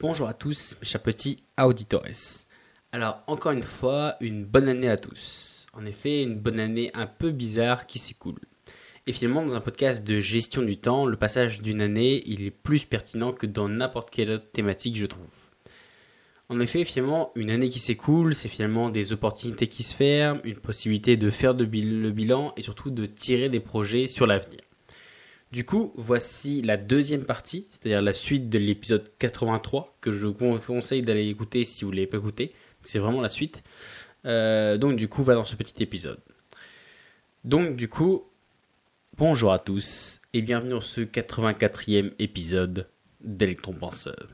Bonjour à tous, mes chers petits auditores. Alors, encore une fois, une bonne année à tous. En effet, une bonne année un peu bizarre qui s'écoule. Et finalement, dans un podcast de gestion du temps, le passage d'une année, il est plus pertinent que dans n'importe quelle autre thématique, je trouve. En effet, finalement, une année qui s'écoule, c'est finalement des opportunités qui se ferment, une possibilité de faire le bilan et surtout de tirer des projets sur l'avenir. Du coup, voici la deuxième partie, c'est-à-dire la suite de l'épisode 83, que je vous conseille d'aller écouter si vous ne l'avez pas écouté. C'est vraiment la suite. Euh, donc du coup, va dans ce petit épisode. Donc du coup, bonjour à tous et bienvenue dans ce 84e épisode d'Electron Penseur.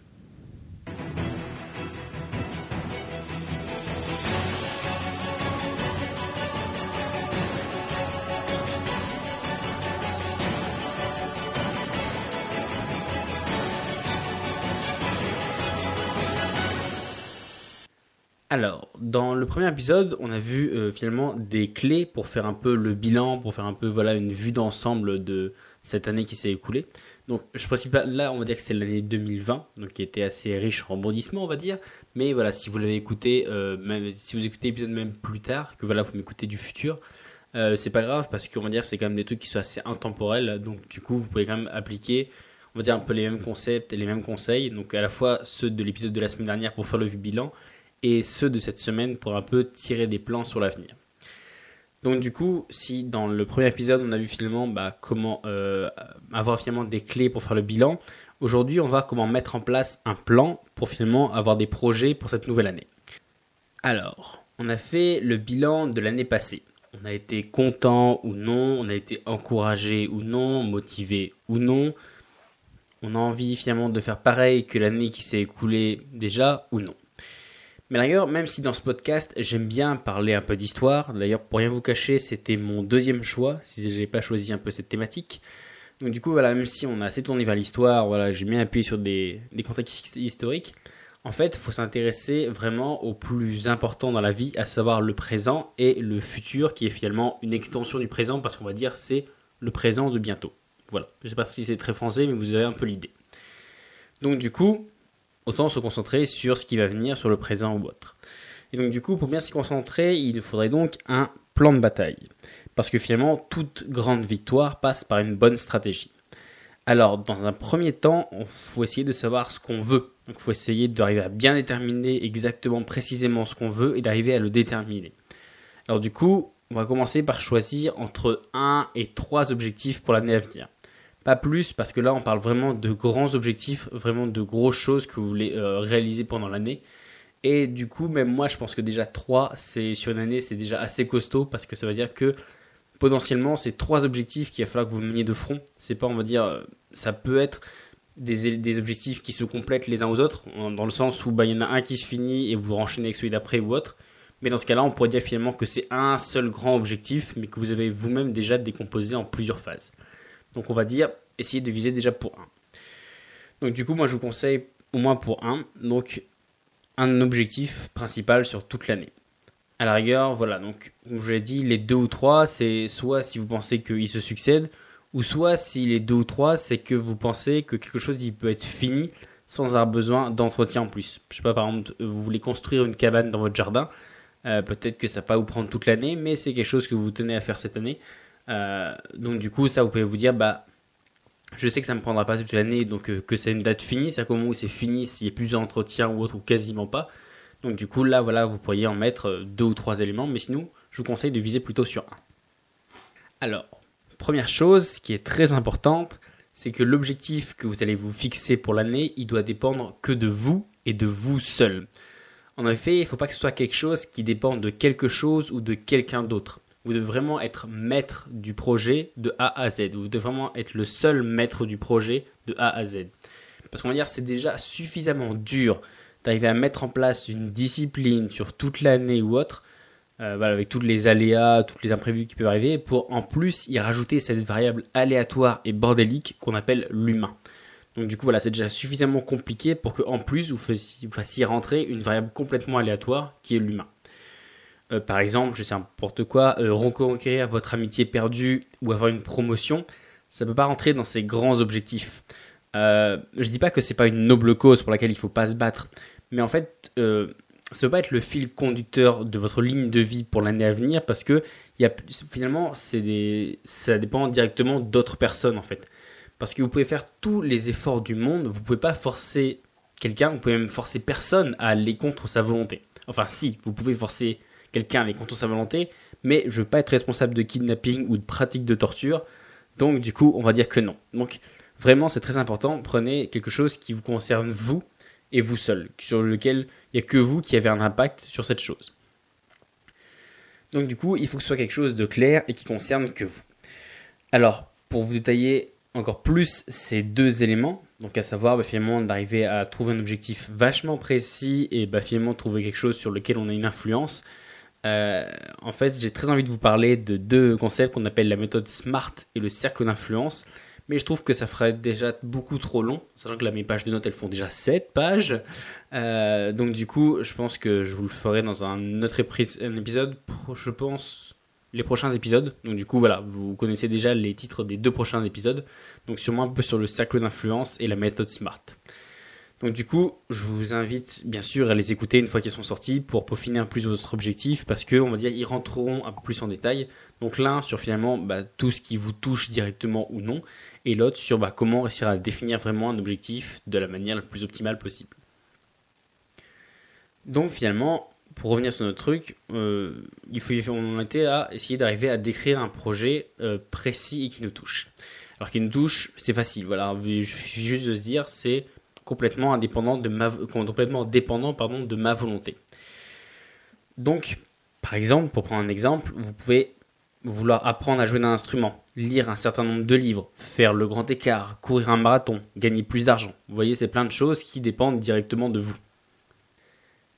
Alors, dans le premier épisode, on a vu euh, finalement des clés pour faire un peu le bilan, pour faire un peu voilà une vue d'ensemble de cette année qui s'est écoulée. Donc, je pas là, on va dire que c'est l'année 2020, donc qui était assez riche en rebondissements, on va dire. Mais voilà, si vous l'avez écouté, euh, même si vous écoutez l'épisode même plus tard, que voilà, vous m'écoutez du futur, euh, c'est pas grave parce qu'on va dire c'est quand même des trucs qui sont assez intemporels. Donc, du coup, vous pouvez quand même appliquer on va dire un peu les mêmes concepts et les mêmes conseils. Donc à la fois ceux de l'épisode de la semaine dernière pour faire le bilan et ceux de cette semaine pour un peu tirer des plans sur l'avenir. Donc du coup, si dans le premier épisode on a vu finalement bah, comment euh, avoir finalement des clés pour faire le bilan, aujourd'hui on va comment mettre en place un plan pour finalement avoir des projets pour cette nouvelle année. Alors, on a fait le bilan de l'année passée. On a été content ou non, on a été encouragé ou non, motivé ou non. On a envie finalement de faire pareil que l'année qui s'est écoulée déjà ou non. Mais d'ailleurs, même si dans ce podcast, j'aime bien parler un peu d'histoire, d'ailleurs, pour rien vous cacher, c'était mon deuxième choix, si je n'avais pas choisi un peu cette thématique. Donc du coup, voilà, même si on a assez tourné vers l'histoire, voilà, j'ai bien appuyé sur des, contextes historiques, en fait, il faut s'intéresser vraiment au plus important dans la vie, à savoir le présent et le futur, qui est finalement une extension du présent, parce qu'on va dire c'est le présent de bientôt. Voilà, je sais pas si c'est très français, mais vous avez un peu l'idée. Donc du coup, autant se concentrer sur ce qui va venir, sur le présent ou autre. Et donc du coup, pour bien s'y concentrer, il faudrait donc un plan de bataille. Parce que finalement, toute grande victoire passe par une bonne stratégie. Alors, dans un premier temps, il faut essayer de savoir ce qu'on veut. Donc, il faut essayer d'arriver à bien déterminer exactement, précisément ce qu'on veut et d'arriver à le déterminer. Alors, du coup, on va commencer par choisir entre 1 et 3 objectifs pour l'année à venir. Pas plus, parce que là, on parle vraiment de grands objectifs, vraiment de grosses choses que vous voulez euh, réaliser pendant l'année. Et du coup, même moi, je pense que déjà 3, c'est, sur une année, c'est déjà assez costaud, parce que ça veut dire que potentiellement, c'est trois objectifs qu'il va falloir que vous meniez de front. C'est pas, on va dire, euh, ça peut être des, objectifs qui se complètent les uns aux autres, dans le sens où bah, il y en a un qui se finit et vous renchaînez avec celui d'après ou autre. Mais dans ce cas-là, on pourrait dire finalement que c'est un seul grand objectif, mais que vous avez vous-même déjà décomposé en plusieurs phases. Donc on va dire essayer de viser déjà pour 1. Donc du coup, moi je vous conseille au moins pour 1, donc un objectif principal sur toute l'année. À la rigueur, voilà, donc comme je l'ai dit, les 2 ou 3, c'est soit si vous pensez qu'ils se succèdent, ou soit si les 2 ou 3, c'est que vous pensez que quelque chose il peut être fini sans avoir besoin d'entretien en plus. Je sais pas, par exemple, vous voulez construire une cabane dans votre jardin, euh, peut-être que ça va pas vous prendre toute l'année, mais c'est quelque chose que vous tenez à faire cette année. Euh, donc du coup, ça, vous pouvez vous dire, bah, je sais que ça ne me prendra pas toute l'année, donc euh, que c'est une date finie, c'est à moment où c'est fini, s'il n'y a plus d'entretien ou autre, ou quasiment pas. Donc du coup, là, voilà, vous pourriez en mettre euh, deux ou trois éléments, mais sinon, je vous conseille de viser plutôt sur un. Alors, première chose qui est très importante, c'est que l'objectif que vous allez vous fixer pour l'année, il doit dépendre que de vous et de vous seul. En effet, il ne faut pas que ce soit quelque chose qui dépend de quelque chose ou de quelqu'un d'autre vous devez vraiment être maître du projet de A à Z. Vous devez vraiment être le seul maître du projet de A à Z. Parce qu'on va dire c'est déjà suffisamment dur d'arriver à mettre en place une discipline sur toute l'année ou autre, euh, avec tous les aléas, tous les imprévus qui peuvent arriver, pour en plus y rajouter cette variable aléatoire et bordélique qu'on appelle l'humain. Donc du coup voilà, c'est déjà suffisamment compliqué pour qu'en plus vous fassiez rentrer une variable complètement aléatoire qui est l'humain. Euh, par exemple, je sais n'importe quoi, euh, reconquérir votre amitié perdue ou avoir une promotion, ça ne peut pas rentrer dans ces grands objectifs. Euh, je dis pas que c'est pas une noble cause pour laquelle il faut pas se battre, mais en fait, euh, ça ne peut pas être le fil conducteur de votre ligne de vie pour l'année à venir parce que finalement, ça dépend directement d'autres personnes en fait. Parce que vous pouvez faire tous les efforts du monde, vous pouvez pas forcer quelqu'un, vous pouvez même forcer personne à aller contre sa volonté. Enfin, si, vous pouvez forcer quelqu'un aller contre sa volonté, mais je veux pas être responsable de kidnapping ou de pratique de torture, donc du coup, on va dire que non. Donc vraiment, c'est très important, prenez quelque chose qui vous concerne vous et vous seul, sur lequel il n'y a que vous qui avez un impact sur cette chose. Donc du coup, il faut que ce soit quelque chose de clair et qui concerne que vous. Alors, pour vous détailler encore plus ces deux éléments, donc à savoir bah, finalement d'arriver à trouver un objectif vachement précis et bah, finalement trouver quelque chose sur lequel on a une influence, euh, en fait j'ai très envie de vous parler de deux concepts qu'on appelle la méthode SMART et le cercle d'influence mais je trouve que ça ferait déjà beaucoup trop long, sachant que là, mes pages de notes, elles font déjà 7 pages. Euh, donc du coup, je pense que je vous le ferai dans un autre épisode, je pense, les prochains épisodes. Donc du coup, voilà, vous connaissez déjà les titres des deux prochains épisodes. Donc sûrement un peu sur le cercle d'influence et la méthode SMART. Donc du coup, je vous invite bien sûr à les écouter une fois qu'ils sont sortis pour peaufiner un plus votre objectif parce que on va dire ils rentreront un peu plus en détail. Donc l'un sur finalement bah, tout ce qui vous touche directement ou non et l'autre sur bah, comment réussir à définir vraiment un objectif de la manière la plus optimale possible. Donc finalement, pour revenir sur notre truc, euh, il faut, on était à essayer d'arriver à décrire un projet euh, précis et qui nous touche. Alors qui nous touche, c'est facile. Voilà, il suffit juste de se dire c'est complètement indépendant de ma, complètement dépendant pardon, de ma volonté. Donc, par exemple, pour prendre un exemple, vous pouvez vouloir apprendre à jouer d'un instrument, lire un certain nombre de livres, faire le grand écart, courir un marathon, gagner plus d'argent. Vous voyez, c'est plein de choses qui dépendent directement de vous.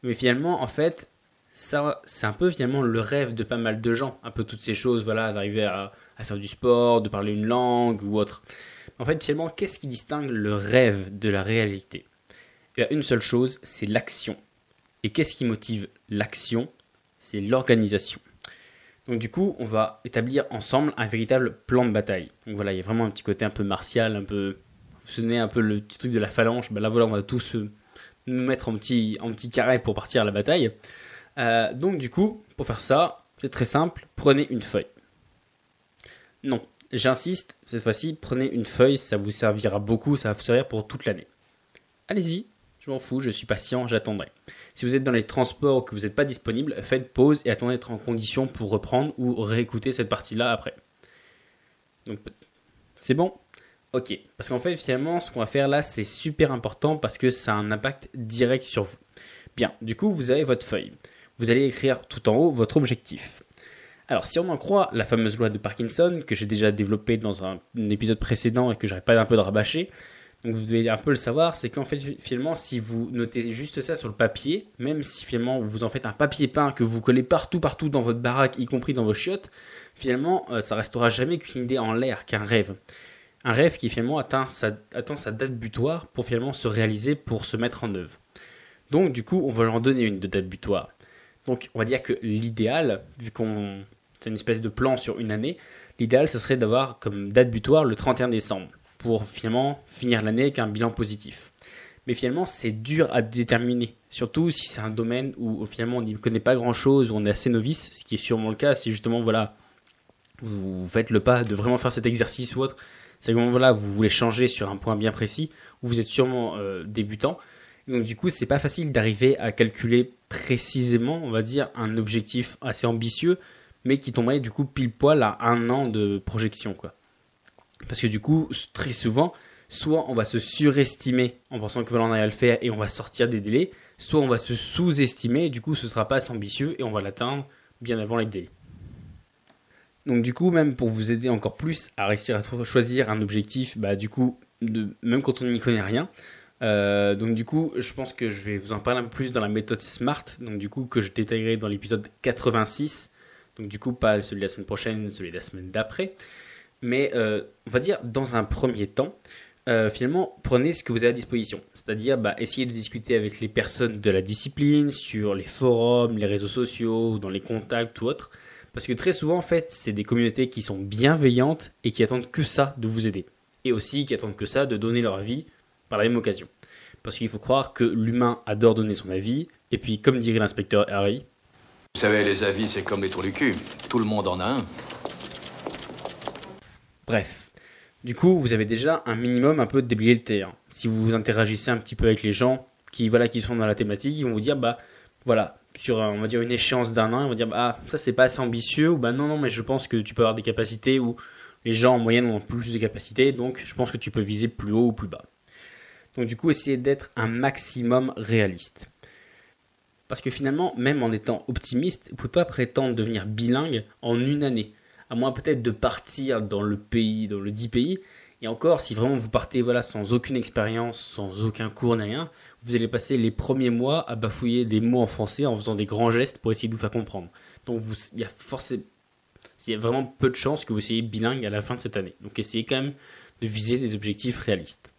Mais finalement, en fait, ça, c'est un peu finalement le rêve de pas mal de gens. Un peu toutes ces choses, voilà, d'arriver à, à faire du sport, de parler une langue ou autre. En fait, finalement, qu'est-ce qui distingue le rêve de la réalité? Il y a une seule chose, c'est l'action. Et qu'est-ce qui motive l'action? C'est l'organisation. Donc du coup, on va établir ensemble un véritable plan de bataille. Donc voilà, il y a vraiment un petit côté un peu martial, un peu... Vous souvenez un peu le petit truc de la phalange ben Là voilà, on va tous nous mettre en petit, en petit carré pour partir à la bataille. Euh, donc du coup, pour faire ça, c'est très simple, prenez une feuille. Non, J'insiste, cette fois-ci, prenez une feuille, ça vous servira beaucoup, ça va vous servir pour toute l'année. Allez-y, je m'en fous, je suis patient, j'attendrai. Si vous êtes dans les transports ou que vous n'êtes pas disponible, faites pause et attendez d'être en condition pour reprendre ou réécouter cette partie-là après. Donc, c'est bon? Ok, parce qu'en fait, finalement, ce qu'on va faire là, c'est super important parce que ça a un impact direct sur vous. Bien, du coup, vous avez votre feuille. Vous allez écrire tout en haut votre objectif. Alors, si on en croit la fameuse loi de Parkinson, que j'ai déjà développée dans un, épisode précédent et que j'arrête pas un peu de rabâcher, donc vous devez un peu le savoir, c'est qu'en fait, finalement, si vous notez juste ça sur le papier, même si finalement vous en faites un papier peint que vous collez partout, partout dans votre baraque, y compris dans vos chiottes, finalement, euh, ça restera jamais qu'une idée en l'air, qu'un rêve. Un rêve qui finalement atteint sa, attend sa date butoir pour finalement se réaliser, pour se mettre en œuvre. Donc, du coup, on va leur donner une de date butoir. Donc, on va dire que l'idéal, vu qu'on c'est une espèce de plan sur une année. L'idéal, ce serait d'avoir comme date butoir le 31 décembre pour finalement finir l'année avec un bilan positif. Mais finalement, c'est dur à déterminer, surtout si c'est un domaine où finalement on n'y connaît pas grand-chose, où on est assez novice, ce qui est sûrement le cas si justement voilà vous faites le pas de vraiment faire cet exercice ou autre. C'est que voilà vous voulez changer sur un point bien précis, où vous êtes sûrement euh, débutant. Donc du coup, c'est pas facile d'arriver à calculer précisément, on va dire, un objectif assez ambitieux mais qui tomberait du coup pile poil à un an de projection, quoi. Parce que du coup, très souvent, soit on va se surestimer en pensant que voilà, on à le faire et on va sortir des délais, soit on va se sous-estimer et du coup, ce sera pas assez ambitieux et on va l'atteindre bien avant les délais. Donc du coup, même pour vous aider encore plus à réussir à choisir un objectif, bah du coup, même quand on n'y connaît rien, euh, donc du coup, je pense que je vais vous en parler un peu plus dans la méthode SMART, donc du coup que je détaillerai dans l'épisode 86, donc du coup, pas celui de la semaine prochaine, celui de la semaine d'après. Mais euh, on va dire, dans un premier temps, euh, finalement, prenez ce que vous avez à disposition. C'est-à-dire, bah, essayez de discuter avec les personnes de la discipline, sur les forums, les réseaux sociaux, dans les contacts ou autres. Parce que très souvent, en fait, c'est des communautés qui sont bienveillantes et qui attendent que ça de vous aider. et aussi qui attendent que ça de donner leur avis par la même occasion. Parce qu'il faut croire que l'humain adore donner son avis, et puis comme dirait l'inspecteur Harry, Vous savez, les avis, c'est comme les trous du cul. Tout le monde en a un. Bref. Du coup, vous avez déjà un minimum un peu déblayé le terrain. Si vous interagissez un petit peu avec les gens qui, voilà, qui sont dans la thématique, ils vont vous dire, bah, voilà, sur, on va dire, une échéance d'un an, ils vont dire, bah, ah, ça c'est pas assez ambitieux, ou bah, non, non, mais je pense que tu peux avoir des capacités où les gens en moyenne ont plus de capacités, donc je pense que tu peux viser plus haut ou plus bas. Donc, du coup, essayez d'être un maximum réaliste. Parce que finalement, même en étant optimiste, vous ne pouvez pas prétendre devenir bilingue en une année à moins peut-être de partir dans le pays, dans le dit pays. Et encore, si vraiment vous partez voilà, sans aucune expérience, sans aucun cours ni rien, vous allez passer les premiers mois à bafouiller des mots en français en faisant des grands gestes pour essayer de vous faire comprendre. Donc il y a forcément, il y a vraiment peu de chances que vous soyez bilingue à la fin de cette année. Donc essayez quand même de viser des objectifs réalistes.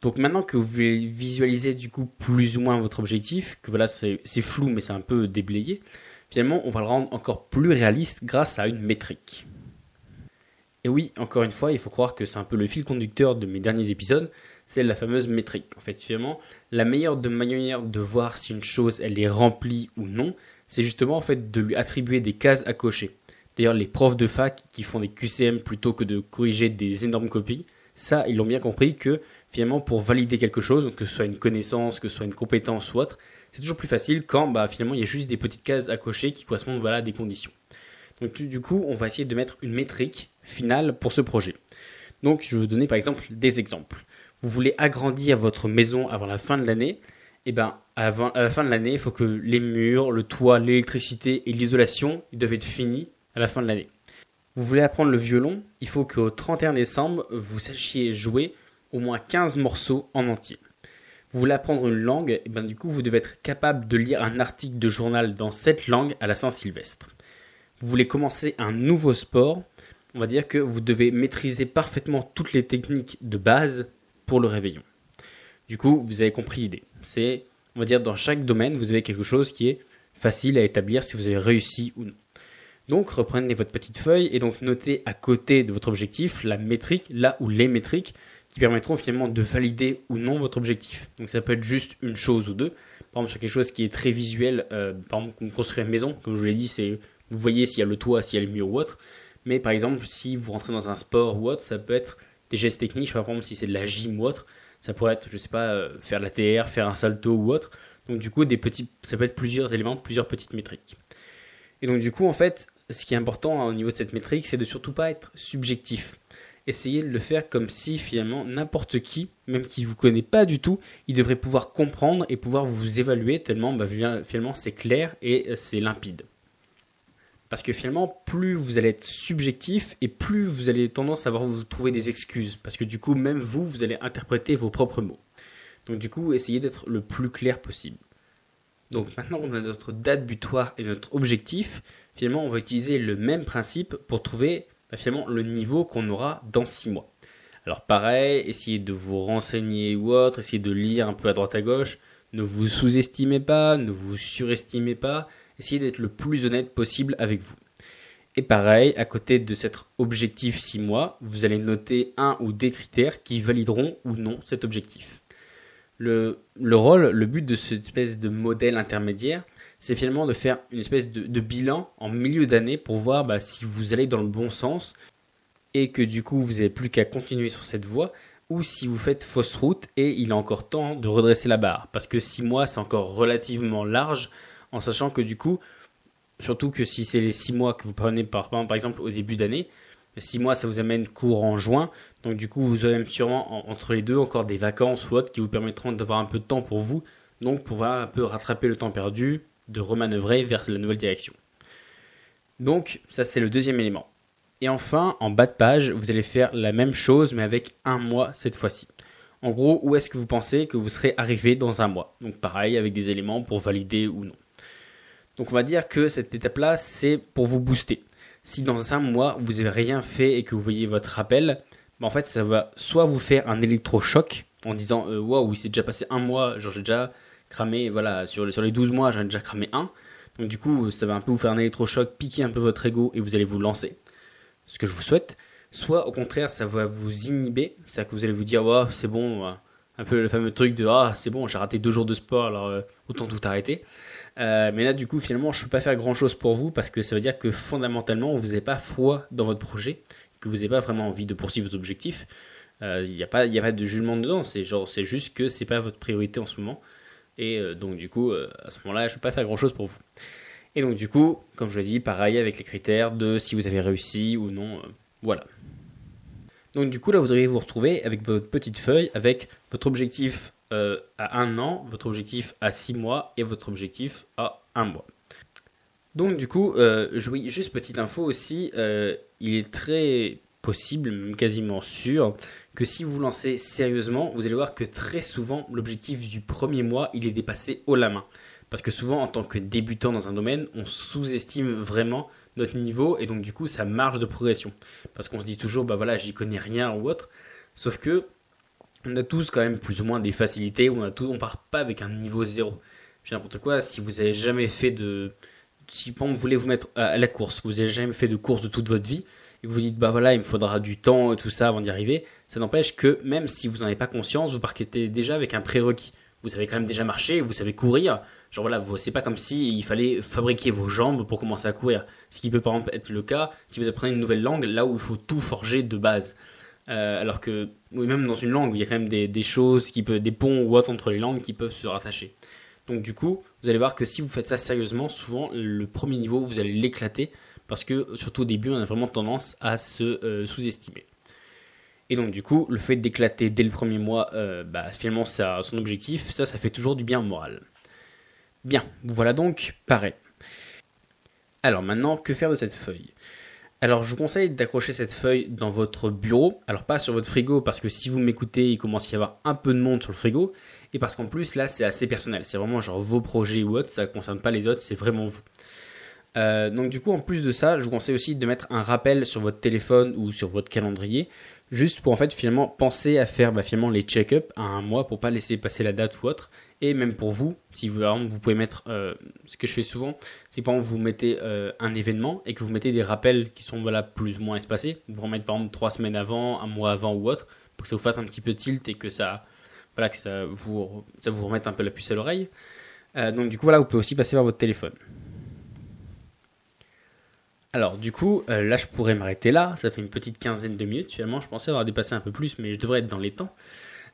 Donc maintenant que vous visualisez du coup plus ou moins votre objectif, que voilà c'est flou mais c'est un peu déblayé, Finalement, on va le rendre encore plus réaliste grâce à une métrique. Et oui, encore une fois, il faut croire que c'est un peu le fil conducteur de mes derniers épisodes, c'est la fameuse métrique. En fait, finalement, la meilleure de manière de voir si une chose elle est remplie ou non, c'est justement en fait de lui attribuer des cases à cocher. D'ailleurs, les profs de fac qui font des QCM plutôt que de corriger des énormes copies, ça, ils l'ont bien compris que finalement, pour valider quelque chose, que ce soit une connaissance, que ce soit une compétence ou autre, c'est toujours plus facile quand bah, finalement il y a juste des petites cases à cocher qui correspondent voilà, à des conditions. Donc du coup, on va essayer de mettre une métrique finale pour ce projet. Donc je vais vous donner par exemple des exemples. Vous voulez agrandir votre maison avant la fin de l'année et eh ben avant, à la fin de l'année, il faut que les murs, le toit, l'électricité et l'isolation doivent être finis à la fin de l'année. Vous voulez apprendre le violon, il faut qu'au 31 décembre, vous sachiez jouer au moins 15 morceaux en entier vous voulez apprendre une langue, et eh ben du coup vous devez être capable de lire un article de journal dans cette langue à la Saint-Sylvestre. Vous voulez commencer un nouveau sport, on va dire que vous devez maîtriser parfaitement toutes les techniques de base pour le réveillon. Du coup, vous avez compris l'idée. C'est, on va dire, dans chaque domaine, vous avez quelque chose qui est facile à établir si vous avez réussi ou non. Donc, reprenez votre petite feuille et donc notez à côté de votre objectif la métrique, là où les métriques qui permettront finalement de valider ou non votre objectif. Donc ça peut être juste une chose ou deux. Par exemple sur quelque chose qui est très visuel, euh, par exemple construire une maison, comme je vous l'ai dit, c'est vous voyez s'il y a le toit, s'il y a le mur ou autre. Mais par exemple si vous rentrez dans un sport ou autre, ça peut être des gestes techniques, par exemple si c'est de la gym ou autre, ça pourrait être, je sais pas, euh, faire de la TR, faire un salto ou autre. Donc du coup, des petits, ça peut être plusieurs éléments, plusieurs petites métriques. Et donc du coup, en fait, ce qui est important au niveau de cette métrique, c'est de surtout pas être subjectif essayez de le faire comme si finalement n'importe qui, même qui vous connaît pas du tout, il devrait pouvoir comprendre et pouvoir vous évaluer tellement bah, finalement c'est clair et euh, c'est limpide. Parce que finalement, plus vous allez être subjectif et plus vous allez tendance à vous trouver des excuses. Parce que du coup, même vous, vous allez interpréter vos propres mots. Donc du coup, essayez d'être le plus clair possible. Donc maintenant on a notre date butoir et notre objectif. Finalement, on va utiliser le même principe pour trouver bah, le niveau qu'on aura dans 6 mois. Alors pareil, essayez de vous renseigner ou autre, essayez de lire un peu à droite à gauche, ne vous sous-estimez pas, ne vous surestimez pas, essayez d'être le plus honnête possible avec vous. Et pareil, à côté de cet objectif 6 mois, vous allez noter un ou des critères qui valideront ou non cet objectif. Le rôle, le but de cette espèce de modèle intermédiaire, c'est finalement de faire une espèce de, bilan en milieu d'année pour voir bah, si vous allez dans le bon sens et que du coup vous n'avez plus qu'à continuer sur cette voie ou si vous faites fausse route et il est encore temps de redresser la barre. Parce que 6 mois c'est encore relativement large en sachant que du coup, surtout que si c'est les 6 mois que vous prenez par, par exemple au début d'année, 6 mois ça vous amène court en juin, donc du coup vous aurez sûrement entre les deux encore des vacances ou autres qui vous permettront d'avoir un peu de temps pour vous, donc pouvoir un peu rattraper le temps perdu, de remanœuvrer vers la nouvelle direction. Donc ça c'est le deuxième élément. Et enfin, en bas de page, vous allez faire la même chose mais avec un mois cette fois-ci. En gros, où est-ce que vous pensez que vous serez arrivé dans un mois? Donc pareil, avec des éléments pour valider ou non. Donc on va dire que cette étape-là, c'est pour vous booster. Si dans un mois, vous n'avez rien fait et que vous voyez votre rappel, bah, en fait, ça va soit vous faire un électrochoc en disant euh, Waouh, il s'est déjà passé un mois, genre j'ai déjà cramé, voilà, sur, sur les 12 mois, j'en ai déjà cramé un. Donc du coup, ça va un peu vous faire un électrochoc, piquer un peu votre ego et vous allez vous lancer. Ce que je vous souhaite. soit au contraire ça va vous inhiber, c'est-à-dire que vous allez vous dire oh, c'est bon, un peu le fameux truc de ah c'est bon j'ai raté deux jours de sport alors euh, autant tout arrêter. Euh, mais là du coup finalement je ne peux pas faire grand chose pour vous parce que ça veut dire que fondamentalement vous n'avez pas foi dans votre projet, que vous n'avez pas vraiment envie de poursuivre votre objectif. Il euh, n'y a, pas, a pas de jugement dedans, c'est juste que c'est pas votre priorité en ce moment. Et donc du coup à ce moment-là je ne peux pas faire grand chose pour vous. Et donc du coup, comme je l'ai dit, pareil avec les critères de si vous avez réussi ou non. voilà. Donc du coup là vous devriez vous retrouver avec votre petite feuille avec votre objectif euh, à un an, votre objectif à six mois et votre objectif à un mois. Donc du coup, euh, juste petite info aussi, euh, il est très possible, quasiment sûr, que si vous lancez sérieusement, vous allez voir que très souvent l'objectif du premier mois, il est dépassé haut la main. Parce que souvent, en tant que débutant dans un domaine, on sous-estime vraiment notre niveau et donc du coup sa marge de progression. Parce qu'on se dit toujours, bah voilà, j'y connais rien ou autre. Sauf que on a tous quand même plus ou moins des facilités, on a tout, on part pas avec un niveau zéro. Je n'importe quoi, si vous avez jamais fait de, si vous voulez vous mettre à la course, vous avez jamais fait de course de toute votre vie, et que vous dites bah voilà il me faudra du temps et tout ça avant d'y arriver, ça n'empêche que même si vous n'en avez pas conscience, vous partez déjà avec un prérequis. Vous savez quand même déjà marcher, vous savez courir, Genre voilà, c'est pas comme si il fallait fabriquer vos jambes pour commencer à courir. Ce qui peut par exemple être le cas si vous apprenez une nouvelle langue, là où il faut tout forger de base. Euh, alors que, oui, même dans une langue, il y a quand même des, choses, qui peuvent, des ponts ou autres entre les langues qui peuvent se rattacher. Donc du coup, vous allez voir que si vous faites ça sérieusement, souvent le premier niveau, vous allez l'éclater parce que surtout au début, on a vraiment tendance à se euh, sous-estimer. Et donc du coup, le fait d'éclater dès le premier mois, euh, bah, finalement, son objectif, ça, ça fait toujours du bien moral. Bien, voilà donc pareil. Alors maintenant, que faire de cette feuille? Alors je vous conseille d'accrocher cette feuille dans votre bureau, alors pas sur votre frigo parce que si vous m'écoutez il commence à y avoir un peu de monde sur le frigo, et parce qu'en plus là c'est assez personnel, c'est vraiment genre vos projets ou autres, ça ne concerne pas les autres, c'est vraiment vous. Euh, donc du coup en plus de ça, je vous conseille aussi de mettre un rappel sur votre téléphone ou sur votre calendrier, juste pour en fait finalement penser à faire bah, les check-up à un mois pour pas laisser passer la date ou autre, et même pour vous, si vous, vous pouvez mettre, euh, ce que je fais souvent, c'est par exemple vous mettez euh, un événement et que vous mettez des rappels qui sont voilà, plus ou moins espacés. Vous remettez par exemple trois semaines avant, un mois avant ou autre, pour que ça vous fasse un petit peu tilt et que ça, voilà, que ça, vous, ça vous remette un peu la puce à l'oreille. Euh, donc du coup, voilà, vous pouvez aussi passer par votre téléphone. Alors du coup, là je pourrais m'arrêter là, ça fait une petite quinzaine de minutes, finalement je pensais avoir dépassé un peu plus, mais je devrais être dans les temps.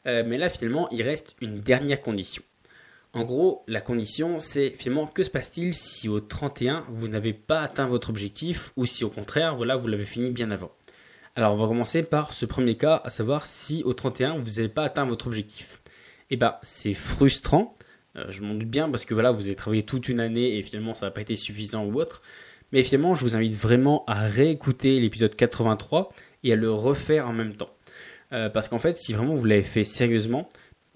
mais là finalement, il reste une dernière condition. En gros, la condition, c'est finalement que se passe-t-il si au 31 vous n'avez pas atteint votre objectif ou si au contraire, voilà, vous l'avez fini bien avant? Alors on va commencer par ce premier cas, à savoir si au 31 vous n'avez pas atteint votre objectif. Eh bien, c'est frustrant, euh, je m'en doute bien parce que voilà, vous avez travaillé toute une année et finalement ça n'a pas été suffisant ou autre. Mais finalement, je vous invite vraiment à réécouter l'épisode 83 et à le refaire en même temps. Euh, parce qu'en fait, si vraiment vous l'avez fait sérieusement,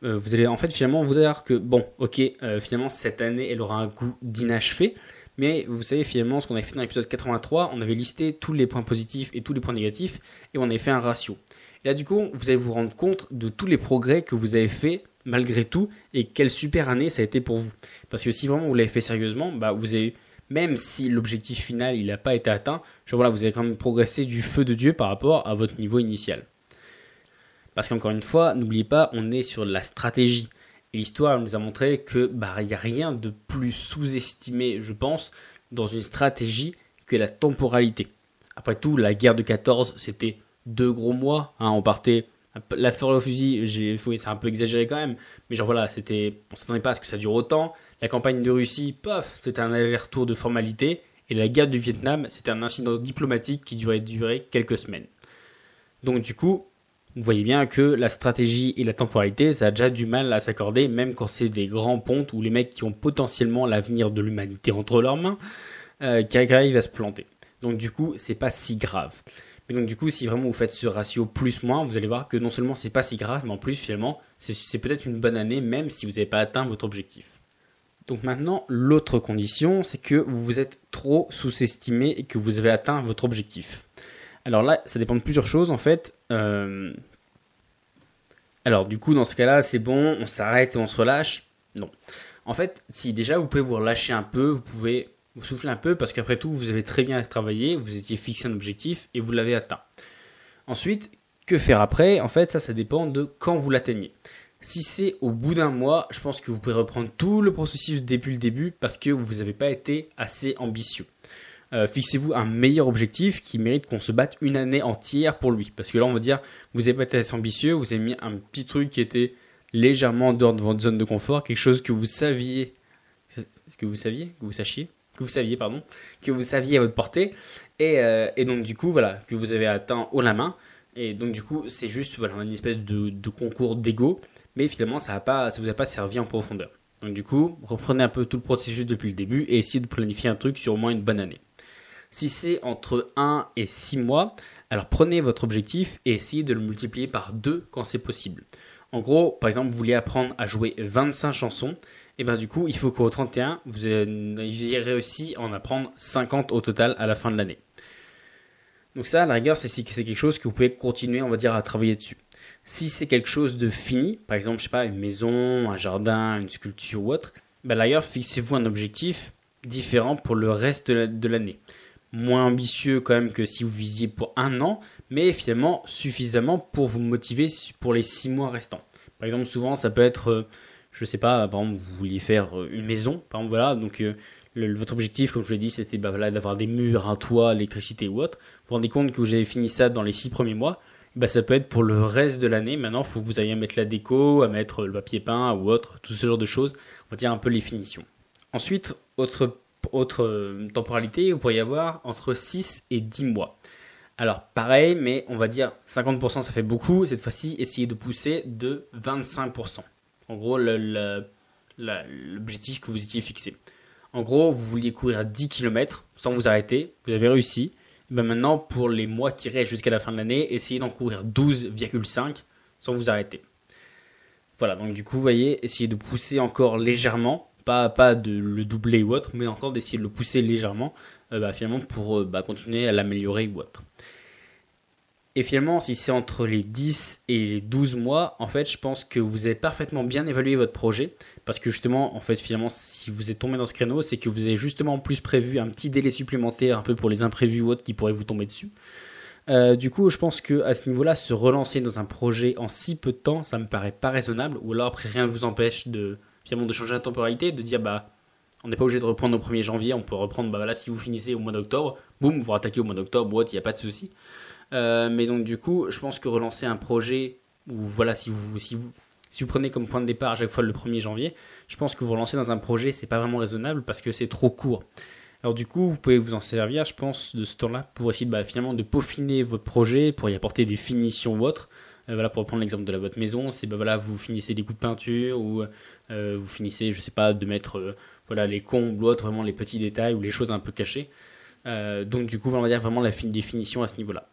euh, vous allez en fait finalement vous dire que bon, ok, euh, finalement cette année elle aura un goût d'inachevé, mais vous savez finalement ce qu'on avait fait dans l'épisode 83, on avait listé tous les points positifs et tous les points négatifs et on avait fait un ratio. Et là du coup, vous allez vous rendre compte de tous les progrès que vous avez fait malgré tout et quelle super année ça a été pour vous. Parce que si vraiment vous l'avez fait sérieusement, bah vous avez même si l'objectif final il n'a pas été atteint, genre voilà, vous avez quand même progressé du feu de Dieu par rapport à votre niveau initial. Parce qu'encore une fois, n'oubliez pas, on est sur la stratégie. Et l'histoire nous a montré que bah il n'y a rien de plus sous-estimé, je pense, dans une stratégie que la temporalité. Après tout, la guerre de 14, c'était deux gros mois. Hein, on partait la forêt au fusil, c'est un peu exagéré quand même, mais genre voilà, c'était, on s'attendait pas à ce que ça dure autant. La campagne de Russie, paf, c'était un aller-retour de formalité, et la guerre du Vietnam, c'était un incident diplomatique qui durait durer quelques semaines. Donc du coup, vous voyez bien que la stratégie et la temporalité, ça a déjà du mal à s'accorder, même quand c'est des grands pontes ou les mecs qui ont potentiellement l'avenir de l'humanité entre leurs mains, euh, qui arrivent à se planter. Donc du coup, c'est pas si grave. Mais donc du coup, si vraiment vous faites ce ratio plus-moins, vous allez voir que non seulement c'est pas si grave, mais en plus finalement, c'est peut-être une bonne année, même si vous n'avez pas atteint votre objectif. Donc maintenant, l'autre condition, c'est que vous vous êtes trop sous-estimé et que vous avez atteint votre objectif. Alors là, ça dépend de plusieurs choses en fait. Euh, alors du coup, dans ce cas-là, c'est bon, on s'arrête et on se relâche. Non. En fait, si déjà vous pouvez vous relâcher un peu, vous pouvez vous souffler un peu parce qu'après tout, vous avez très bien travaillé, vous étiez fixé un objectif et vous l'avez atteint. Ensuite, que faire après? En fait, ça, ça dépend de quand vous l'atteignez. Si c'est au bout d'un mois, je pense que vous pouvez reprendre tout le processus depuis le début parce que vous n'avez pas été assez ambitieux. Euh, fixez-vous un meilleur objectif qui mérite qu'on se batte une année entière pour lui. Parce que là, on va dire, vous n'avez pas été assez ambitieux, vous avez mis un petit truc qui était légèrement dehors de votre zone de confort, quelque chose que vous saviez, que vous saviez, que vous sachiez, que vous saviez, pardon, que vous saviez à votre portée, et, euh, donc du coup, voilà, que vous avez atteint haut la main, et donc du coup, c'est juste voilà, une espèce de, de concours d'ego, mais finalement, ça ne vous a pas servi en profondeur. Donc du coup, reprenez un peu tout le processus depuis le début et essayez de planifier un truc sur au moins une bonne année. Si c'est entre 1 et 6 mois, alors prenez votre objectif et essayez de le multiplier par 2 quand c'est possible. En gros, par exemple, vous voulez apprendre à jouer 25 chansons, et bien du coup, il faut qu'au 31, vous ayez réussi à en apprendre 50 au total à la fin de l'année. Donc ça, à la rigueur, c'est quelque chose que vous pouvez continuer, on va dire, à travailler dessus. Si c'est quelque chose de fini, par exemple, je sais pas, une maison, un jardin, une sculpture ou autre, ben d'ailleurs, fixez-vous un objectif différent pour le reste de l'année. Moins ambitieux quand même que si vous visiez pour un an, mais finalement suffisamment pour vous motiver pour les six mois restants. Par exemple, souvent, ça peut être, euh, je sais pas, par exemple, vous vouliez faire euh, une maison, par exemple, voilà, donc euh, votre objectif, comme je l'ai dit, c'était bah, d'avoir des murs, un toit, l'électricité ou autre. Vous vous rendez compte que vous avez fini ça dans les six premiers mois, bah, ça peut être pour le reste de l'année. Maintenant, il faut que vous ayez à mettre la déco, à mettre le papier peint ou autre, tout ce genre de choses. On va dire un peu les finitions. Ensuite, autre, autre temporalité, vous pourriez avoir entre 6 et 10 mois. Alors pareil, mais on va dire 50% ça fait beaucoup. Cette fois-ci, essayez de pousser de 25%. En gros, l'objectif que vous étiez fixé. En gros, vous vouliez courir à 10 km sans vous arrêter. Vous avez réussi. Ben maintenant, pour les mois restent jusqu'à la fin de l'année, essayez d'en courir 12,5 sans vous arrêter. Voilà, donc du coup, vous voyez, essayez de pousser encore légèrement. Pas, pas de le doubler ou autre, mais encore d'essayer de le pousser légèrement, euh, bah, finalement, pour euh, bah, continuer à l'améliorer ou autre. Et finalement, si c'est entre les 10 et les 12 mois, en fait, je pense que vous avez parfaitement bien évalué votre projet. Parce que justement, en fait, finalement, si vous êtes tombé dans ce créneau, c'est que vous avez justement en plus prévu un petit délai supplémentaire, un peu pour les imprévus ou autres qui pourraient vous tomber dessus. Euh, du coup, je pense que à ce niveau-là, se relancer dans un projet en si peu de temps, ça me paraît pas raisonnable. Ou alors après, rien ne vous empêche de finalement de changer la temporalité, de dire bah on n'est pas obligé de reprendre au 1er janvier, on peut reprendre bah voilà si vous finissez au mois d'octobre, boum, vous rattaquez au mois d'octobre, ou autre, il n'y a pas de souci. Euh, mais donc du coup, je pense que relancer un projet où voilà, si vous, si vous prenez comme point de départ à chaque fois le 1er janvier, je pense que vous relancez dans un projet, c'est pas vraiment raisonnable parce que c'est trop court. Alors du coup, vous pouvez vous en servir, je pense, de ce temps-là pour essayer bah, finalement de peaufiner votre projet, pour y apporter des finitions ou autres. Euh, voilà, pour prendre l'exemple de la votre maison, c'est bah, voilà, vous finissez des coups de peinture ou euh, vous finissez, je sais pas, de mettre voilà les combles ou autres, vraiment les petits détails ou les choses un peu cachées. donc du coup, on va dire vraiment la définition à ce niveau-là.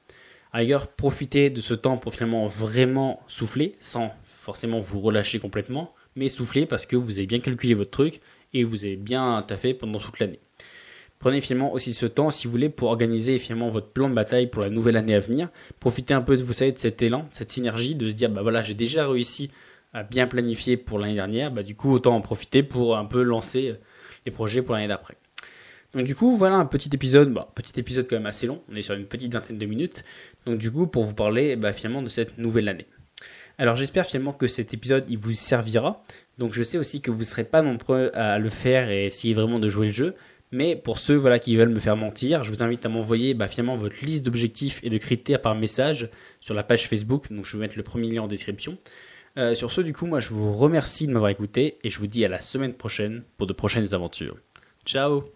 À profitez de ce temps pour finalement vraiment souffler, sans forcément vous relâcher complètement, mais souffler parce que vous avez bien calculé votre truc et vous avez bien taffé pendant toute l'année. Prenez finalement aussi ce temps, si vous voulez, pour organiser finalement votre plan de bataille pour la nouvelle année à venir. Profitez un peu, de, vous savez, de cet élan, cette synergie, de se dire, bah voilà, j'ai déjà réussi à bien planifier pour l'année dernière, bah du coup, autant en profiter pour un peu lancer les projets pour l'année d'après. Donc du coup, voilà un petit épisode, bah, petit épisode quand même assez long, on est sur une petite vingtaine de minutes, donc du coup, pour vous parler bah, finalement de cette nouvelle année. Alors j'espère finalement que cet épisode il vous servira. Donc je sais aussi que vous ne serez pas nombreux à le faire et essayer vraiment de jouer le jeu. Mais pour ceux voilà, qui veulent me faire mentir, je vous invite à m'envoyer bah, finalement votre liste d'objectifs et de critères par message sur la page Facebook. Donc je vais mettre le premier lien en description. Euh, sur ce, du coup, moi je vous remercie de m'avoir écouté et je vous dis à la semaine prochaine pour de prochaines aventures. Ciao